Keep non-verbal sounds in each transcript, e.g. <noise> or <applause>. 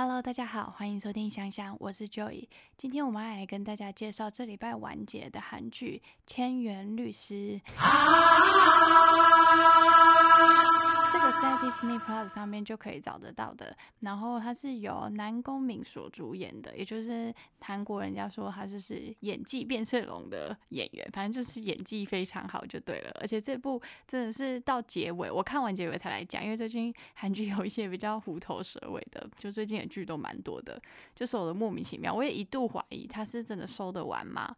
Hello，大家好，欢迎收听香香，我是 Joy。今天我们来跟大家介绍这礼拜完结的韩剧《千元律师》。这个是在 Disney Plus 上面就可以找得到的。然后它是由南宫敏所主演的，也就是韩国人家说他就是演技变色龙的演员，反正就是演技非常好就对了。而且这部真的是到结尾，我看完结尾才来讲，因为最近韩剧有一些比较虎头蛇尾的，就最近的剧都蛮多的，就是我的莫名其妙。我也一度怀疑他是真的收得完吗？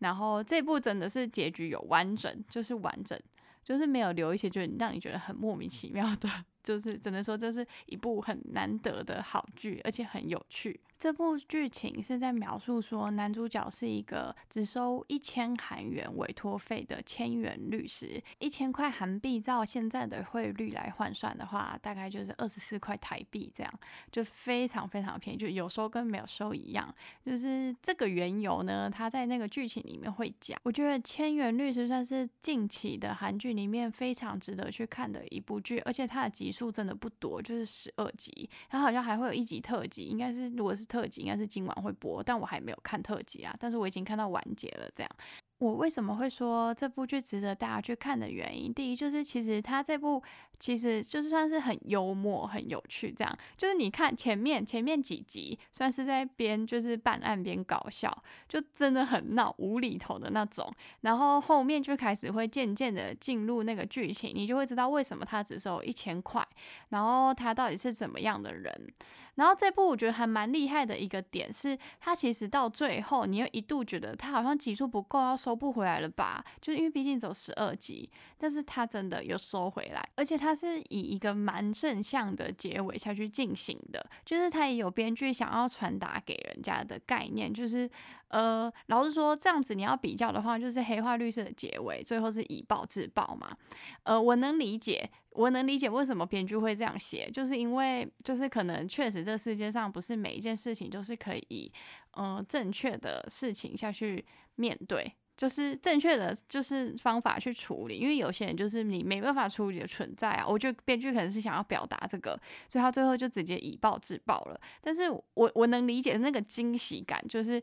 然后这部真的是结局有完整，就是完整。就是没有留一些，就是让你觉得很莫名其妙的，就是只能说这是一部很难得的好剧，而且很有趣。这部剧情是在描述说，男主角是一个只收一千韩元委托费的千元律师，一千块韩币照现在的汇率来换算的话，大概就是二十四块台币这样，就非常非常便宜，就有收跟没有收一样。就是这个缘由呢，他在那个剧情里面会讲。我觉得千元律师算是近期的韩剧里面非常值得去看的一部剧，而且它的集数真的不多，就是十二集，它好像还会有一集特辑，应该是如果是。特辑应该是今晚会播，但我还没有看特辑啊。但是我已经看到完结了，这样。我为什么会说这部剧值得大家去看的原因，第一就是其实它这部其实就是算是很幽默、很有趣，这样就是你看前面前面几集算是在边就是办案边搞笑，就真的很闹无厘头的那种，然后后面就开始会渐渐的进入那个剧情，你就会知道为什么他只收一千块，然后他到底是怎么样的人。然后这部我觉得还蛮厉害的一个点是，他其实到最后你又一度觉得他好像集数不够要。收不回来了吧？就是因为毕竟走十二集，但是他真的有收回来，而且他是以一个蛮正向的结尾下去进行的，就是他也有编剧想要传达给人家的概念，就是呃，老实说这样子你要比较的话，就是黑化绿色的结尾最后是以暴制暴嘛，呃，我能理解，我能理解为什么编剧会这样写，就是因为就是可能确实这世界上不是每一件事情都是可以嗯正确的事情下去面对。就是正确的，就是方法去处理，因为有些人就是你没办法处理的存在啊。我觉得编剧可能是想要表达这个，所以他最后就直接以暴制暴了。但是我我能理解那个惊喜感，就是。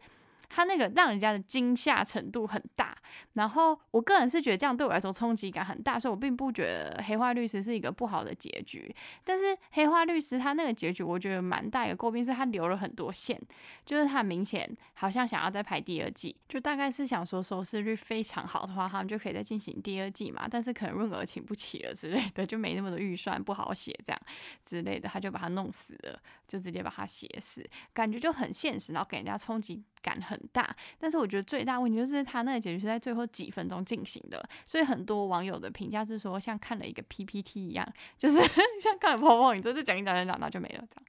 他那个让人家的惊吓程度很大，然后我个人是觉得这样对我来说冲击感很大，所以我并不觉得黑化律师是一个不好的结局。但是黑化律师他那个结局，我觉得蛮大一个诟病是他留了很多线，就是他明显好像想要再拍第二季，就大概是想说收视率非常好的话，他们就可以再进行第二季嘛。但是可能润儿请不起了之类的，就没那么多预算，不好写这样之类的，他就把它弄死了，就直接把它写死，感觉就很现实，然后给人家冲击。感很大，但是我觉得最大问题就是他那个结局是在最后几分钟进行的，所以很多网友的评价是说像看了一个 PPT 一样，<laughs> 就是像看了泡泡，你这就讲一讲讲讲，那就没了这样。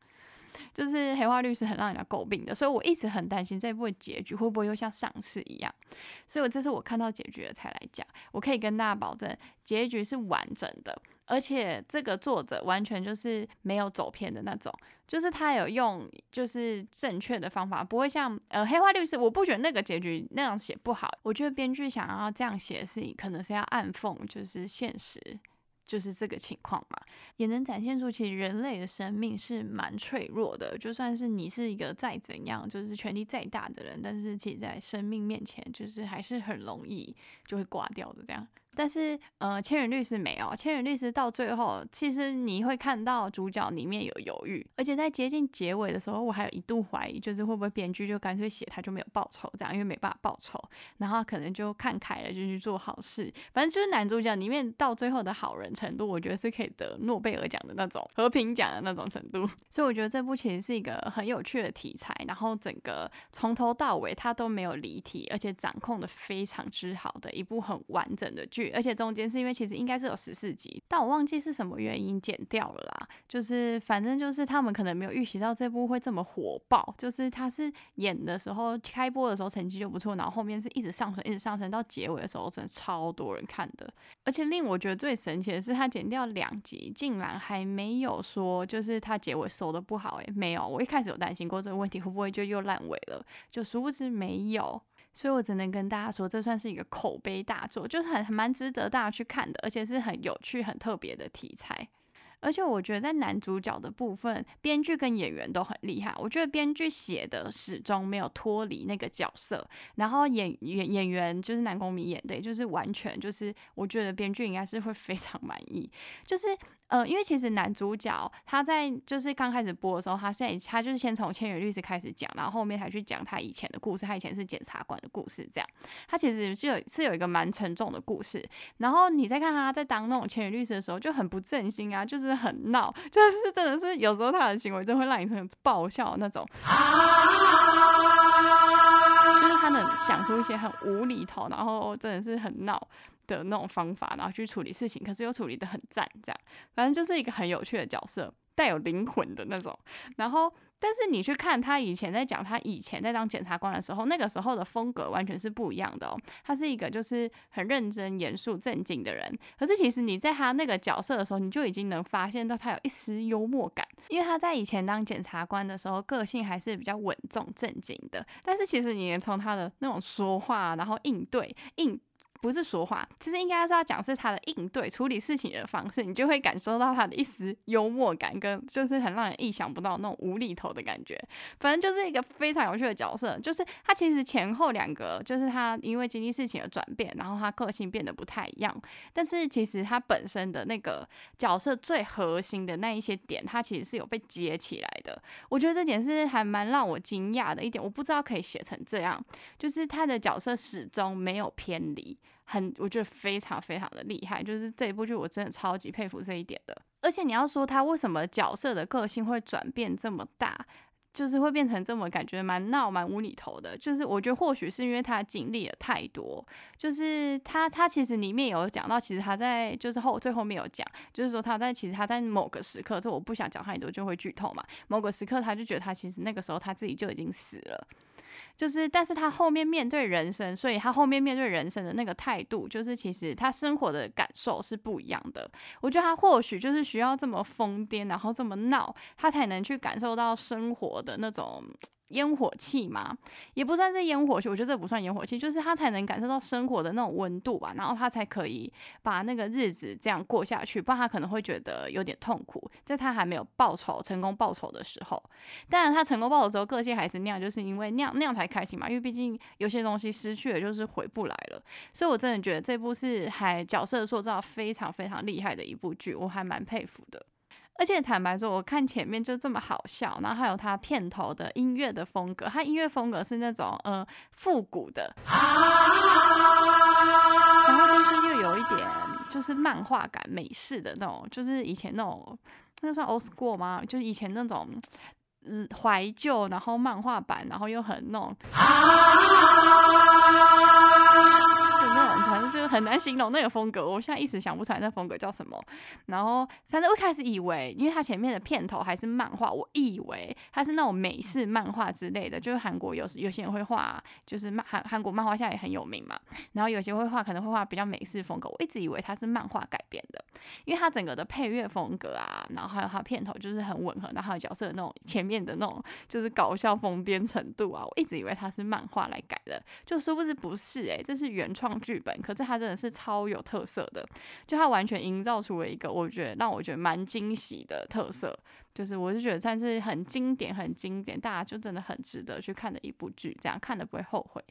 就是黑化律师很让人诟病的，所以我一直很担心这部结局会不会又像上次一样。所以我这次我看到结局了才来讲，我可以跟大家保证结局是完整的，而且这个作者完全就是没有走偏的那种，就是他有用就是正确的方法，不会像呃黑化律师，我不觉得那个结局那样写不好，我觉得编剧想要这样写是可能是要暗讽就是现实。就是这个情况嘛，也能展现出其实人类的生命是蛮脆弱的。就算是你是一个再怎样，就是权力再大的人，但是其实在生命面前，就是还是很容易就会挂掉的这样。但是，呃，千元律师没有。千元律师到最后，其实你会看到主角里面有犹豫，而且在接近结尾的时候，我还有一度怀疑，就是会不会编剧就干脆写他就没有报仇这样，因为没办法报仇，然后可能就看开了，就去做好事。反正就是男主角里面到最后的好人程度，我觉得是可以得诺贝尔奖的那种和平奖的那种程度。<laughs> 所以我觉得这部其实是一个很有趣的题材，然后整个从头到尾他都没有离题，而且掌控的非常之好的一部很完整的剧。而且中间是因为其实应该是有十四集，但我忘记是什么原因剪掉了啦。就是反正就是他们可能没有预习到这部会这么火爆。就是他是演的时候开播的时候成绩就不错，然后后面是一直上升，一直上升到结尾的时候，真的超多人看的。而且令我觉得最神奇的是，他剪掉两集，竟然还没有说就是他结尾收的不好。诶，没有，我一开始有担心过这个问题会不会就又烂尾了，就殊不知没有。所以我只能跟大家说，这算是一个口碑大作，就是很蛮值得大家去看的，而且是很有趣、很特别的题材。而且我觉得在男主角的部分，编剧跟演员都很厉害。我觉得编剧写的始终没有脱离那个角色，然后演演演员就是南宫珉演的，就是完全就是我觉得编剧应该是会非常满意，就是。呃，因为其实男主角他在就是刚开始播的时候，他现在他就是先从千羽律师开始讲，然后后面才去讲他以前的故事。他以前是检察官的故事，这样他其实是有是有一个蛮沉重的故事。然后你再看他在当那种千羽律师的时候，就很不正心啊，就是就是很闹，<laughs> 就是真的是有时候他的行为真会让你很爆笑那种，<gasps> 就是他能想出一些很无厘头，然后真的是很闹。的那种方法，然后去处理事情，可是又处理的很赞，这样，反正就是一个很有趣的角色，带有灵魂的那种。然后，但是你去看他以前在讲他以前在当检察官的时候，那个时候的风格完全是不一样的哦。他是一个就是很认真、严肃、正经的人，可是其实你在他那个角色的时候，你就已经能发现到他有一丝幽默感，因为他在以前当检察官的时候，个性还是比较稳重、正经的。但是其实你从他的那种说话，然后应对应。不是说话，其实应该是要讲是他的应对处理事情的方式，你就会感受到他的一丝幽默感，跟就是很让人意想不到那种无厘头的感觉。反正就是一个非常有趣的角色，就是他其实前后两个，就是他因为经历事情的转变，然后他个性变得不太一样。但是其实他本身的那个角色最核心的那一些点，他其实是有被接起来的。我觉得这点是还蛮让我惊讶的一点，我不知道可以写成这样，就是他的角色始终没有偏离。很，我觉得非常非常的厉害，就是这一部剧我真的超级佩服这一点的。而且你要说他为什么角色的个性会转变这么大，就是会变成这么感觉蛮闹蛮无厘头的，就是我觉得或许是因为他经历了太多，就是他他其实里面有讲到，其实他在就是后最后面有讲，就是说他在其实他在某个时刻，这我不想讲太多就会剧透嘛。某个时刻他就觉得他其实那个时候他自己就已经死了。就是，但是他后面面对人生，所以他后面面对人生的那个态度，就是其实他生活的感受是不一样的。我觉得他或许就是需要这么疯癫，然后这么闹，他才能去感受到生活的那种。烟火气嘛，也不算是烟火气，我觉得这不算烟火气，就是他才能感受到生活的那种温度吧，然后他才可以把那个日子这样过下去，不然他可能会觉得有点痛苦，在他还没有报仇、成功报仇的时候。当然，他成功报仇之后，个性还是那样，就是因为那样那样才开心嘛，因为毕竟有些东西失去了就是回不来了。所以我真的觉得这部是还角色塑造非常非常厉害的一部剧，我还蛮佩服的。而且坦白说，我看前面就这么好笑，然后还有他片头的音乐的风格，他音乐风格是那种呃复古的，然后但是又有一点就是漫画感、美式的那种，就是以前那种那算 old school 吗？就是以前那种嗯怀旧，然后漫画版，然后又很那种。那种反正就很难形容那个风格，我现在一时想不出来那风格叫什么。然后反正我一开始以为，因为它前面的片头还是漫画，我以为它是那种美式漫画之类的，就是韩国有有些人会画，就是漫韩韩国漫画现在也很有名嘛。然后有些会画可能会画比较美式风格，我一直以为它是漫画改变的，因为它整个的配乐风格啊，然后还有它片头就是很吻合，然后还有角色的那种前面的那种就是搞笑疯癫程度啊，我一直以为它是漫画来改的，就殊不知不是诶，这是原创。剧本，可是它真的是超有特色的，就它完全营造出了一个我觉得让我觉得蛮惊喜的特色，就是我是觉得算是很经典、很经典，大家就真的很值得去看的一部剧，这样看的不会后悔。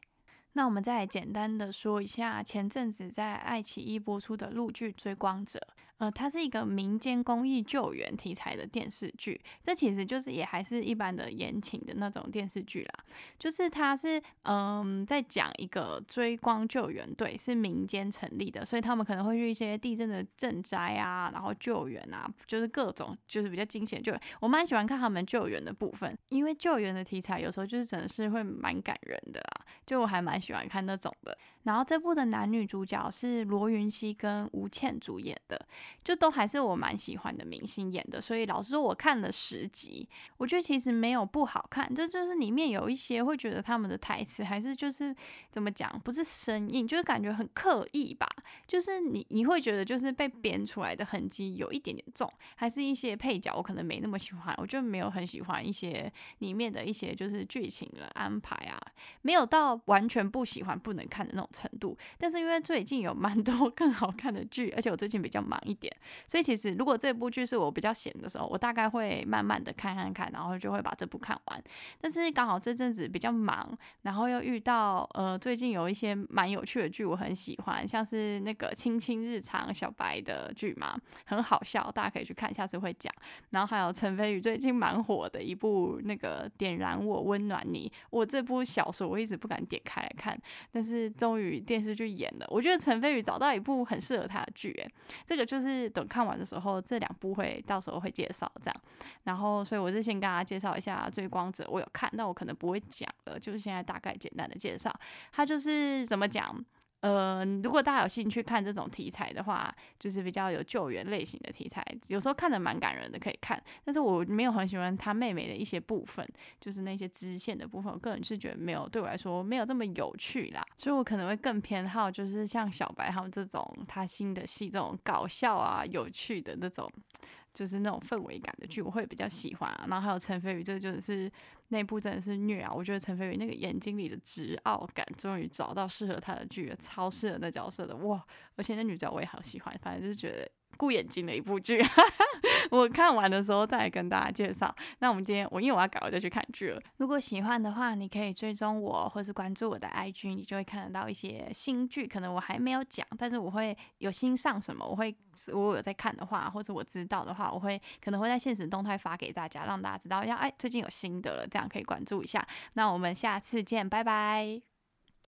那我们再简单的说一下前阵子在爱奇艺播出的陆剧《追光者》。呃，它是一个民间公益救援题材的电视剧，这其实就是也还是一般的言情的那种电视剧啦。就是它是嗯，在讲一个追光救援队是民间成立的，所以他们可能会去一些地震的赈灾啊，然后救援啊，就是各种就是比较惊险救援。我蛮喜欢看他们救援的部分，因为救援的题材有时候就是真的是会蛮感人的啦，就我还蛮喜欢看那种的。然后这部的男女主角是罗云熙跟吴倩主演的。就都还是我蛮喜欢的明星演的，所以老实说，我看了十集，我觉得其实没有不好看，这就是里面有一些会觉得他们的台词还是就是怎么讲，不是生硬，就是感觉很刻意吧，就是你你会觉得就是被编出来的痕迹有一点点重，还是一些配角我可能没那么喜欢，我就没有很喜欢一些里面的一些就是剧情的安排啊，没有到完全不喜欢不能看的那种程度，但是因为最近有蛮多 <laughs> 更好看的剧，而且我最近比较忙一。点。所以其实如果这部剧是我比较闲的时候，我大概会慢慢的看看看，然后就会把这部看完。但是刚好这阵子比较忙，然后又遇到呃最近有一些蛮有趣的剧，我很喜欢，像是那个《青青日常》小白的剧嘛，很好笑，大家可以去看，下次会讲。然后还有陈飞宇最近蛮火的一部那个《点燃我温暖你》，我这部小说我一直不敢点开来看，但是终于电视剧演了，我觉得陈飞宇找到一部很适合他的剧，诶，这个就是是等看完的时候，这两部会到时候会介绍这样。然后所以我是先跟大家介绍一下《追光者》，我有看，但我可能不会讲了，就是现在大概简单的介绍，它就是怎么讲。呃，如果大家有兴趣看这种题材的话，就是比较有救援类型的题材，有时候看的蛮感人的，可以看。但是我没有很喜欢他妹妹的一些部分，就是那些支线的部分，我个人是觉得没有对我来说没有这么有趣啦，所以我可能会更偏好就是像小白他们这种他新的戏这种搞笑啊、有趣的那种。就是那种氛围感的剧，我会比较喜欢啊。然后还有陈飞宇，这就是那部真的是虐啊！我觉得陈飞宇那个眼睛里的执傲感，终于找到适合他的剧了，超适合那角色的哇！而且那女角我也好喜欢，反正就是觉得。顾眼睛的一部剧，<laughs> 我看完的时候再来跟大家介绍。那我们今天我因为我要赶快再去看剧了。如果喜欢的话，你可以追踪我或是关注我的 IG，你就会看得到一些新剧。可能我还没有讲，但是我会有新上什么，我会如果有在看的话，或者我知道的话，我会可能会在现实动态发给大家，让大家知道要哎最近有新的了，这样可以关注一下。那我们下次见，拜拜。